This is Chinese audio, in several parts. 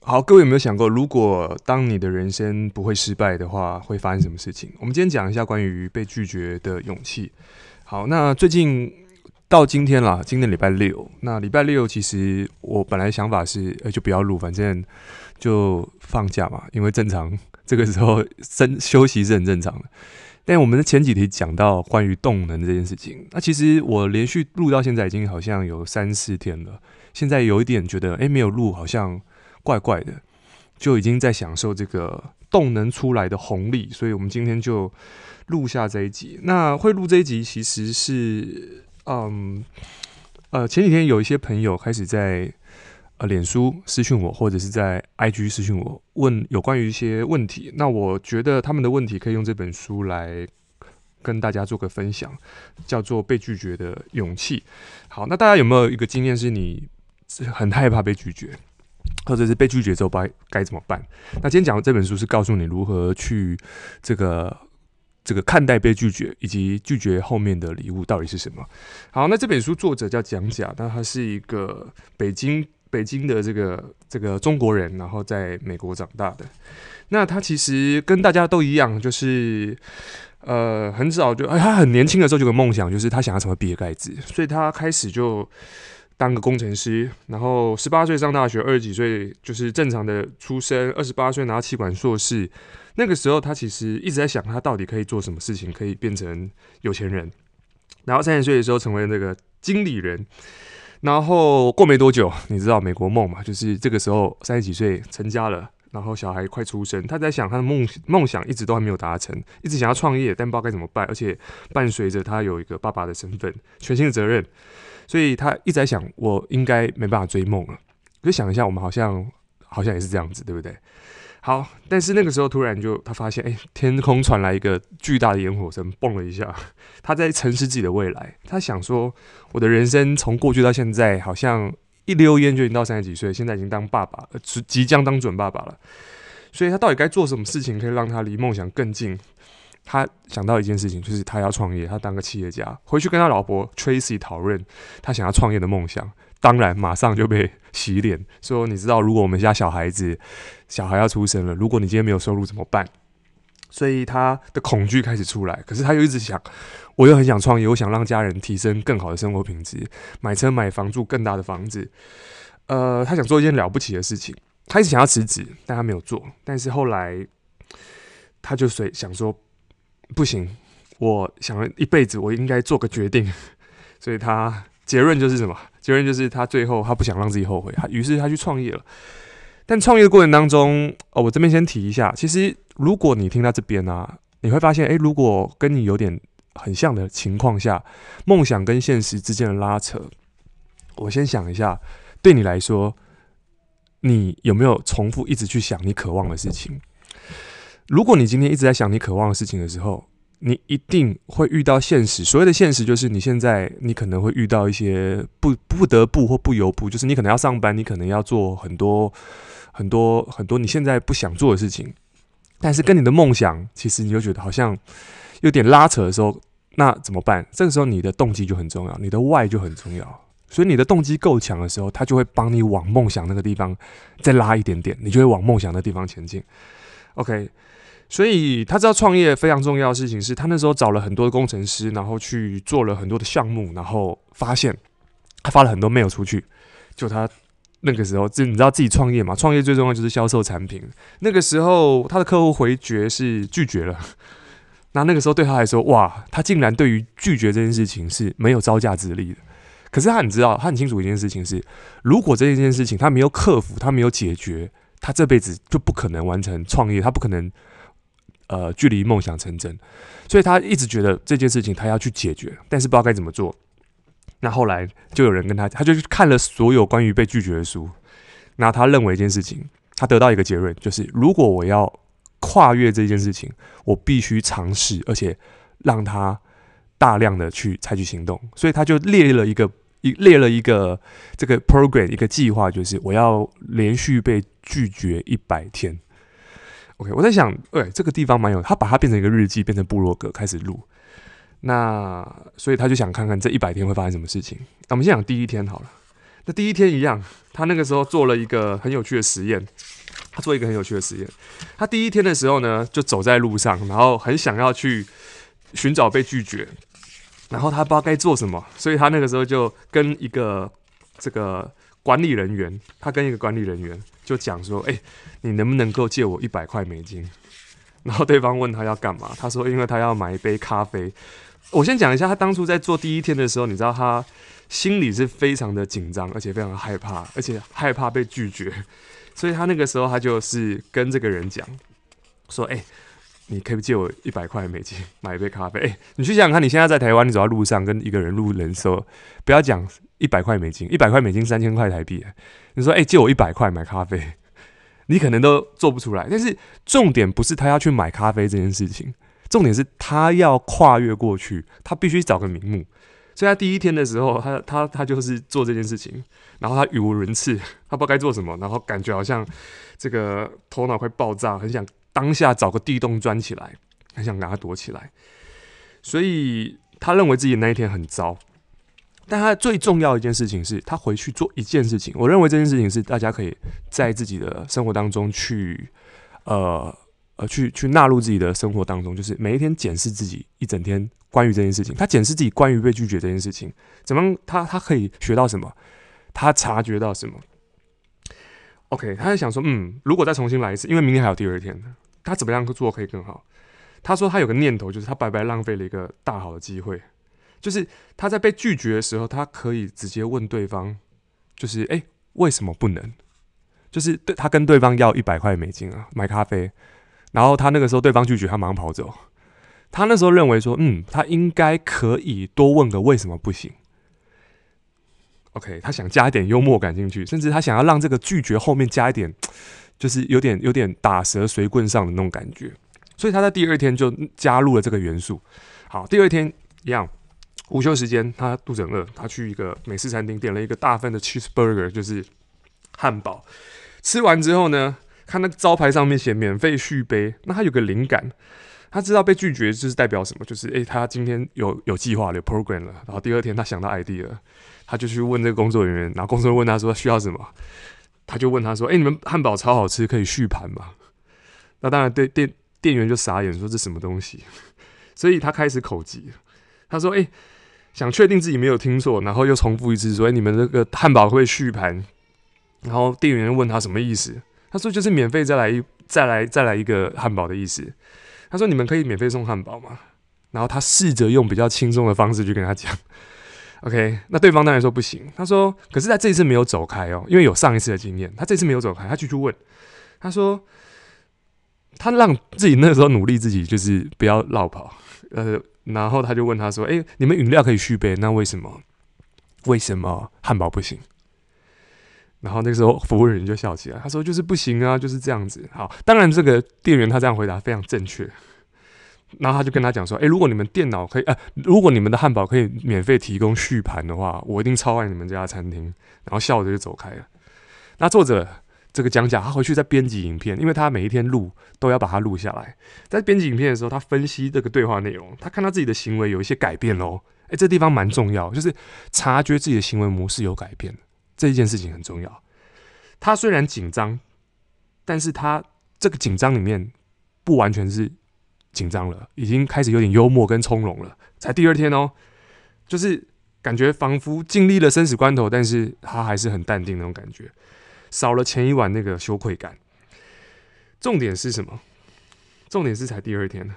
好，各位有没有想过，如果当你的人生不会失败的话，会发生什么事情？我们今天讲一下关于被拒绝的勇气。好，那最近到今天啦，今天礼拜六。那礼拜六其实我本来想法是，呃，就不要录，反正就放假嘛，因为正常这个时候生休息是很正常的。但我们的前几题讲到关于动能这件事情，那其实我连续录到现在已经好像有三四天了，现在有一点觉得，诶，没有录好像。怪怪的，就已经在享受这个动能出来的红利，所以我们今天就录下这一集。那会录这一集，其实是，嗯，呃，前几天有一些朋友开始在呃脸书私讯我，或者是在 IG 私讯我，问有关于一些问题。那我觉得他们的问题可以用这本书来跟大家做个分享，叫做《被拒绝的勇气》。好，那大家有没有一个经验，是你很害怕被拒绝？或者是被拒绝之后该该怎么办？那今天讲的这本书是告诉你如何去这个这个看待被拒绝，以及拒绝后面的礼物到底是什么。好，那这本书作者叫蒋甲，那他是一个北京北京的这个这个中国人，然后在美国长大的。那他其实跟大家都一样，就是呃很早就他很年轻的时候就有个梦想，就是他想要成为比尔盖茨，所以他开始就。当个工程师，然后十八岁上大学，二十几岁就是正常的出生，二十八岁拿到企管硕士。那个时候，他其实一直在想，他到底可以做什么事情，可以变成有钱人。然后三十岁的时候，成为那个经理人。然后过没多久，你知道美国梦嘛？就是这个时候三十几岁成家了，然后小孩快出生，他在想他的梦梦想一直都还没有达成，一直想要创业，但不知道该怎么办，而且伴随着他有一个爸爸的身份，全新的责任。所以他一直在想，我应该没办法追梦了。就想一下，我们好像好像也是这样子，对不对？好，但是那个时候突然就他发现，哎，天空传来一个巨大的烟火声，嘣了一下。他在沉思自己的未来。他想说，我的人生从过去到现在，好像一溜烟就已经到三十几岁，现在已经当爸爸，即即将当准爸爸了。所以他到底该做什么事情，可以让他离梦想更近？他想到一件事情，就是他要创业，他当个企业家，回去跟他老婆 Tracy 讨论他想要创业的梦想。当然，马上就被洗脸，说你知道，如果我们家小孩子小孩要出生了，如果你今天没有收入怎么办？所以他的恐惧开始出来。可是他又一直想，我又很想创业，我想让家人提升更好的生活品质，买车买房住更大的房子。呃，他想做一件了不起的事情，他一直想要辞职，但他没有做。但是后来，他就随想说。不行，我想了一辈子，我应该做个决定。所以他结论就是什么？结论就是他最后他不想让自己后悔，他于是他去创业了。但创业的过程当中，哦，我这边先提一下，其实如果你听到这边啊，你会发现，诶，如果跟你有点很像的情况下，梦想跟现实之间的拉扯，我先想一下，对你来说，你有没有重复一直去想你渴望的事情？如果你今天一直在想你渴望的事情的时候，你一定会遇到现实。所谓的现实，就是你现在你可能会遇到一些不不得不或不由不，就是你可能要上班，你可能要做很多很多很多你现在不想做的事情。但是跟你的梦想，其实你就觉得好像有点拉扯的时候，那怎么办？这个时候你的动机就很重要，你的外就很重要。所以你的动机够强的时候，它就会帮你往梦想那个地方再拉一点点，你就会往梦想的地方前进。OK。所以他知道创业非常重要的事情是，他那时候找了很多的工程师，然后去做了很多的项目，然后发现他发了很多 mail 出去。就他那个时候，就你知道自己创业嘛，创业最重要就是销售产品。那个时候他的客户回绝是拒绝了，那那个时候对他来说，哇，他竟然对于拒绝这件事情是没有招架之力的。可是他很知道，他很清楚一件事情是，如果这一件事情他没有克服，他没有解决，他这辈子就不可能完成创业，他不可能。呃，距离梦想成真，所以他一直觉得这件事情他要去解决，但是不知道该怎么做。那后来就有人跟他，他就去看了所有关于被拒绝的书。那他认为一件事情，他得到一个结论，就是如果我要跨越这件事情，我必须尝试，而且让他大量的去采取行动。所以他就列了一个一列了一个这个 program 一个计划，就是我要连续被拒绝一百天。OK，我在想，哎、欸，这个地方蛮有，他把它变成一个日记，变成部落格，开始录。那所以他就想看看这一百天会发生什么事情。那我们先讲第一天好了。那第一天一样，他那个时候做了一个很有趣的实验。他做一个很有趣的实验。他第一天的时候呢，就走在路上，然后很想要去寻找被拒绝，然后他不知道该做什么，所以他那个时候就跟一个这个管理人员，他跟一个管理人员就讲说：“哎，你能不能够借我一百块美金？” 然后对方问他要干嘛，他说：“因为他要买一杯咖啡。”我先讲一下，他当初在做第一天的时候，你知道他心里是非常的紧张，而且非常的害怕，而且害怕被拒绝。所以他那个时候，他就是跟这个人讲说：“哎、你可以借我一百块美金买一杯咖啡。欸”你去想想看，你现在在台湾，你走在路上跟一个人录人说，不要讲一百块美金，一百块美金三千块台币。你说：“哎、借我一百块买咖啡。”你可能都做不出来。但是重点不是他要去买咖啡这件事情，重点是他要跨越过去，他必须找个名目。所以他第一天的时候，他他他就是做这件事情，然后他语无伦次，他不知道该做什么，然后感觉好像这个头脑快爆炸，很想当下找个地洞钻起来，很想赶快躲起来。所以他认为自己那一天很糟，但他最重要一件事情是他回去做一件事情。我认为这件事情是大家可以在自己的生活当中去，呃呃，去去纳入自己的生活当中，就是每一天检视自己一整天。关于这件事情，他检视自己关于被拒绝这件事情，怎么他他可以学到什么？他察觉到什么？OK，他在想说，嗯，如果再重新来一次，因为明天还有第二天，他怎么样做可以更好？他说他有个念头，就是他白白浪费了一个大好的机会，就是他在被拒绝的时候，他可以直接问对方，就是诶，为什么不能？就是对他跟对方要一百块美金啊，买咖啡，然后他那个时候对方拒绝，他马上跑走。他那时候认为说，嗯，他应该可以多问个为什么不行。OK，他想加一点幽默感进去，甚至他想要让这个拒绝后面加一点，就是有点有点打蛇随棍上的那种感觉。所以他在第二天就加入了这个元素。好，第二天一样，午休时间，他肚子很饿，他去一个美式餐厅点了一个大份的 cheeseburger，就是汉堡。吃完之后呢，看那个招牌上面写免费续杯，那他有个灵感。他知道被拒绝就是代表什么，就是诶、他今天有有计划了，有 program 了。然后第二天他想到 idea，他就去问这个工作人员，然后工作人员问他说需要什么，他就问他说：“诶、你们汉堡超好吃，可以续盘吗？”那当然，对店店员就傻眼，说这什么东西？所以他开始口急，他说：“诶、想确定自己没有听错，然后又重复一次说：‘、你们这个汉堡会续盘？’然后店员问他什么意思？他说：‘就是免费再来一再来再来一个汉堡的意思。’他说：“你们可以免费送汉堡吗？”然后他试着用比较轻松的方式去跟他讲。OK，那对方当然说不行。他说：“可是他这一次没有走开哦，因为有上一次的经验。他这次没有走开，他继续问。他说：他让自己那时候努力自己，就是不要落跑。呃，然后他就问他说：‘诶，你们饮料可以续杯，那为什么？为什么汉堡不行？’”然后那个时候，服务人员就笑起来，他说：“就是不行啊，就是这样子。”好，当然这个店员他这样回答非常正确。然后他就跟他讲说：“诶，如果你们电脑可以，呃，如果你们的汉堡可以免费提供续盘的话，我一定超爱你们这家餐厅。”然后笑着就走开了。那作者这个讲讲，他回去再编辑影片，因为他每一天录都要把它录下来。在编辑影片的时候，他分析这个对话内容，他看到自己的行为有一些改变喽。诶，这地方蛮重要，就是察觉自己的行为模式有改变。这一件事情很重要。他虽然紧张，但是他这个紧张里面不完全是紧张了，已经开始有点幽默跟从容了。才第二天哦，就是感觉仿佛经历了生死关头，但是他还是很淡定那种感觉，少了前一晚那个羞愧感。重点是什么？重点是才第二天，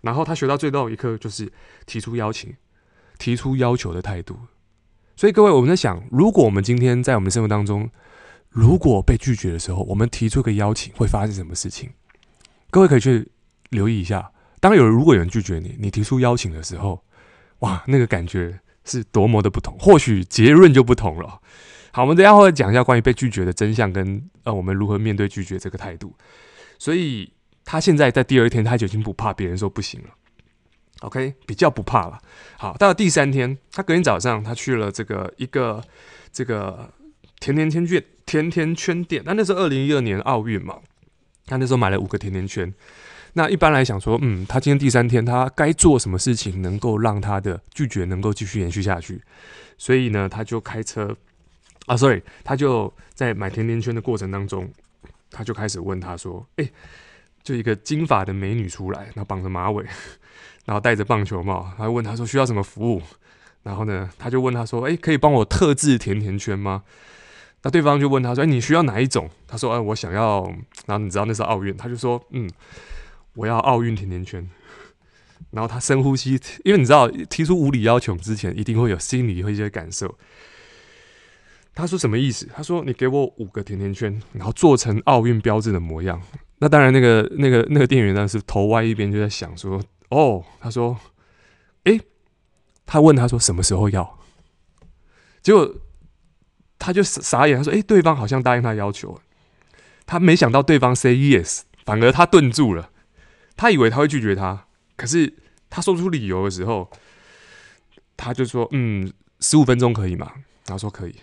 然后他学到最后一课就是提出邀请、提出要求的态度。所以各位，我们在想，如果我们今天在我们生活当中，如果被拒绝的时候，我们提出个邀请，会发生什么事情？各位可以去留意一下。当有人如果有人拒绝你，你提出邀请的时候，哇，那个感觉是多么的不同，或许结论就不同了。好，我们等一下会讲一下关于被拒绝的真相，跟呃，我们如何面对拒绝这个态度。所以他现在在第二天，他就已经不怕别人说不行了。OK，比较不怕了。好，到了第三天，他隔天早上，他去了这个一个这个甜甜圈店，甜甜圈店。那那时候二零一二年奥运嘛，他那时候买了五个甜甜圈。那一般来讲说，嗯，他今天第三天，他该做什么事情能够让他的拒绝能够继续延续下去？所以呢，他就开车啊，sorry，他就在买甜甜圈的过程当中，他就开始问他说：“哎、就一个金发的美女出来，然后绑着马尾，然后戴着棒球帽，他问他说需要什么服务？然后呢，他就问他说：哎、可以帮我特制甜甜圈吗？那对方就问他说：哎、你需要哪一种？他说：哎、我想要。然后你知道那是奥运，他就说：嗯，我要奥运甜甜圈。然后他深呼吸，因为你知道提出无理要求之前，一定会有心里会一些感受。他说什么意思？他说：“你给我五个甜甜圈，然后做成奥运标志的模样。”那当然，那个那个那个店员呢是头歪一边，就在想说：“哦。”他说：“诶。”他问他说：“什么时候要？”结果他就傻眼，他说：“诶，对方好像答应他要求。”他没想到对方 say yes，反而他顿住了。他以为他会拒绝他，可是他说出理由的时候，他就说：“嗯，十五分钟可以吗？”然后说：“可以。”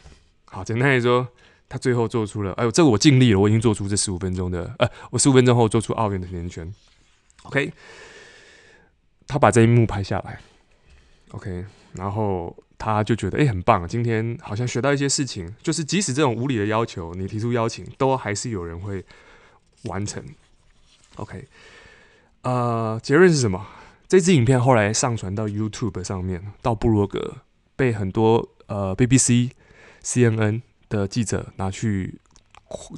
好，简单来说，他最后做出了，哎呦，这个我尽力了，我已经做出这十五分钟的，呃，我十五分钟后做出奥运的甜甜圈，OK，他把这一幕拍下来，OK，然后他就觉得，哎，很棒，今天好像学到一些事情，就是即使这种无理的要求，你提出邀请，都还是有人会完成，OK，呃，结论是什么？这支影片后来上传到 YouTube 上面，到部落格，被很多呃 BBC。CNN 的记者拿去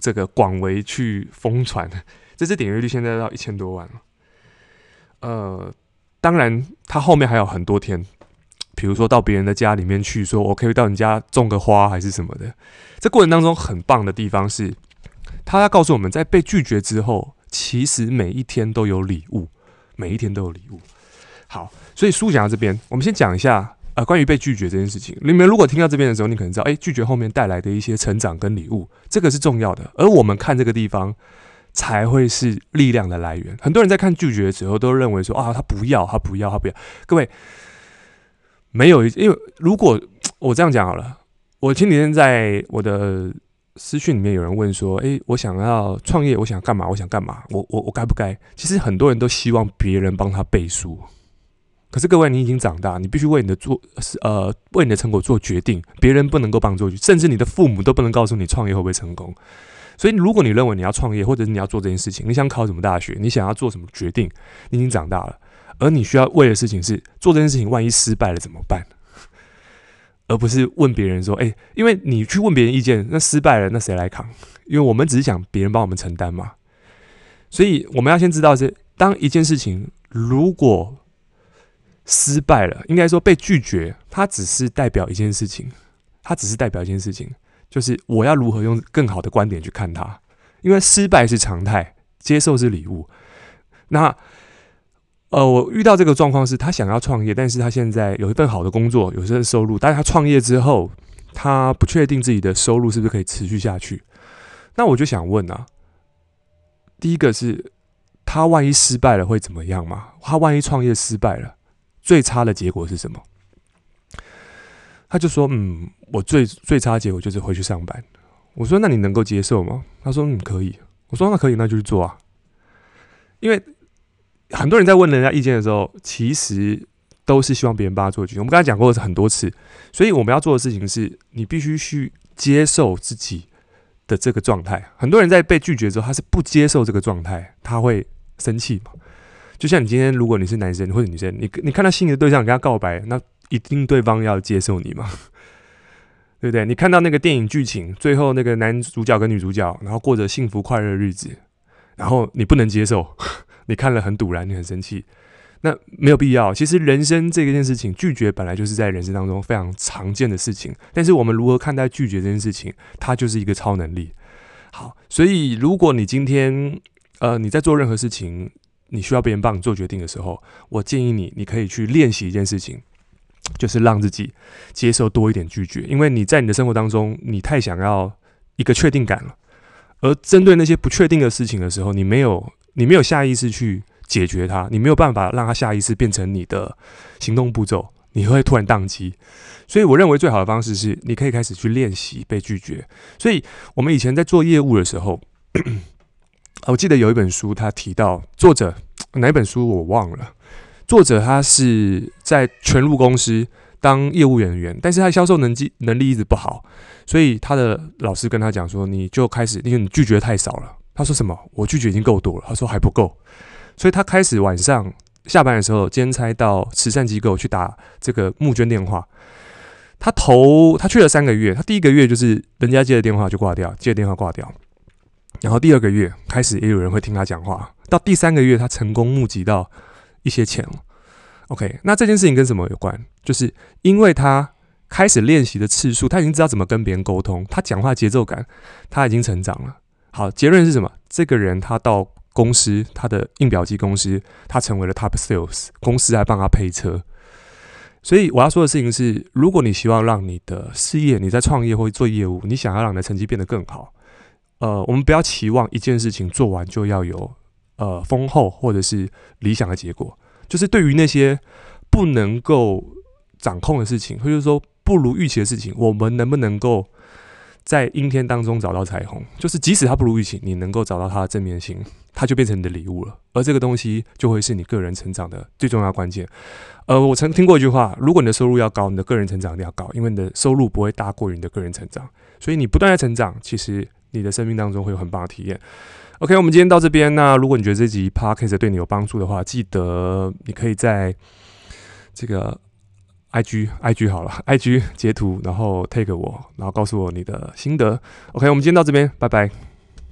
这个广为去疯传，这支点阅率现在到一千多万了。呃，当然，他后面还有很多天，比如说到别人的家里面去，说我可以到你家种个花还是什么的。这过程当中很棒的地方是，他要告诉我们在被拒绝之后，其实每一天都有礼物，每一天都有礼物。好，所以书讲到这边，我们先讲一下。呃，关于被拒绝这件事情，你们如果听到这边的时候，你可能知道，哎，拒绝后面带来的一些成长跟礼物，这个是重要的。而我们看这个地方，才会是力量的来源。很多人在看拒绝的时候，都认为说啊，他不要，他不要，他不要。各位，没有，因为如果我这样讲好了，我前几天在我的私讯里面有人问说，哎，我想要创业，我想干嘛？我想干嘛？我我我该不该？其实很多人都希望别人帮他背书。可是各位，你已经长大，你必须为你的做呃为你的成果做决定，别人不能够帮助你，甚至你的父母都不能告诉你创业会不会成功。所以，如果你认为你要创业，或者是你要做这件事情，你想考什么大学，你想要做什么决定，你已经长大了，而你需要为的事情是做这件事情，万一失败了怎么办？而不是问别人说，哎，因为你去问别人意见，那失败了，那谁来扛？因为我们只是想别人帮我们承担嘛。所以，我们要先知道是，当一件事情如果失败了，应该说被拒绝，它只是代表一件事情，它只是代表一件事情，就是我要如何用更好的观点去看它。因为失败是常态，接受是礼物。那呃，我遇到这个状况是，他想要创业，但是他现在有一份好的工作，有一份收入，但是他创业之后，他不确定自己的收入是不是可以持续下去。那我就想问啊，第一个是，他万一失败了会怎么样吗？他万一创业失败了？最差的结果是什么？他就说：“嗯，我最最差结果就是回去上班。”我说：“那你能够接受吗？”他说：“嗯，可以。”我说：“那可以，那就去做啊。”因为很多人在问人家意见的时候，其实都是希望别人帮他做决定。我们刚才讲过很多次，所以我们要做的事情是你必须去接受自己的这个状态。很多人在被拒绝之后，他是不接受这个状态，他会生气嘛。就像你今天，如果你是男生或者女生，你你看到心仪的对象，你跟他告白，那一定对方要接受你嘛，对不对？你看到那个电影剧情，最后那个男主角跟女主角，然后过着幸福快乐的日子，然后你不能接受，你看了很堵然，你很生气，那没有必要。其实人生这件事情，拒绝本来就是在人生当中非常常见的事情，但是我们如何看待拒绝这件事情，它就是一个超能力。好，所以如果你今天呃你在做任何事情，你需要别人帮你做决定的时候，我建议你，你可以去练习一件事情，就是让自己接受多一点拒绝。因为你在你的生活当中，你太想要一个确定感了，而针对那些不确定的事情的时候，你没有你没有下意识去解决它，你没有办法让它下意识变成你的行动步骤，你会突然宕机。所以，我认为最好的方式是，你可以开始去练习被拒绝。所以我们以前在做业务的时候。我记得有一本书，他提到作者哪本书我忘了。作者他是在全路公司当业务人员，但是他销售能力能力一直不好，所以他的老师跟他讲说，你就开始，因为你拒绝太少了。他说什么？我拒绝已经够多了。他说还不够，所以他开始晚上下班的时候兼差到慈善机构去打这个募捐电话。他头他去了三个月，他第一个月就是人家接的电话就挂掉，接的电话挂掉。然后第二个月开始也有人会听他讲话，到第三个月他成功募集到一些钱了。OK，那这件事情跟什么有关？就是因为他开始练习的次数，他已经知道怎么跟别人沟通，他讲话节奏感他已经成长了。好，结论是什么？这个人他到公司，他的印表机公司，他成为了 Top Sales，公司还帮他配车。所以我要说的事情是，如果你希望让你的事业，你在创业或做业务，你想要让你的成绩变得更好，呃，我们不要期望一件事情做完就要有呃丰厚或者是理想的结果。就是对于那些不能够掌控的事情，或者说不如预期的事情，我们能不能够在阴天当中找到彩虹？就是即使它不如预期，你能够找到它的正面性，它就变成你的礼物了。而这个东西就会是你个人成长的最重要关键。呃，我曾听过一句话：如果你的收入要高，你的个人成长一定要高，因为你的收入不会大过于你的个人成长。所以你不断在成长，其实你的生命当中会有很棒的体验。OK，我们今天到这边。那如果你觉得这集 Podcast 对你有帮助的话，记得你可以在这个 IG IG 好了，IG 截图，然后 take 我，然后告诉我你的心得。OK，我们今天到这边，拜拜。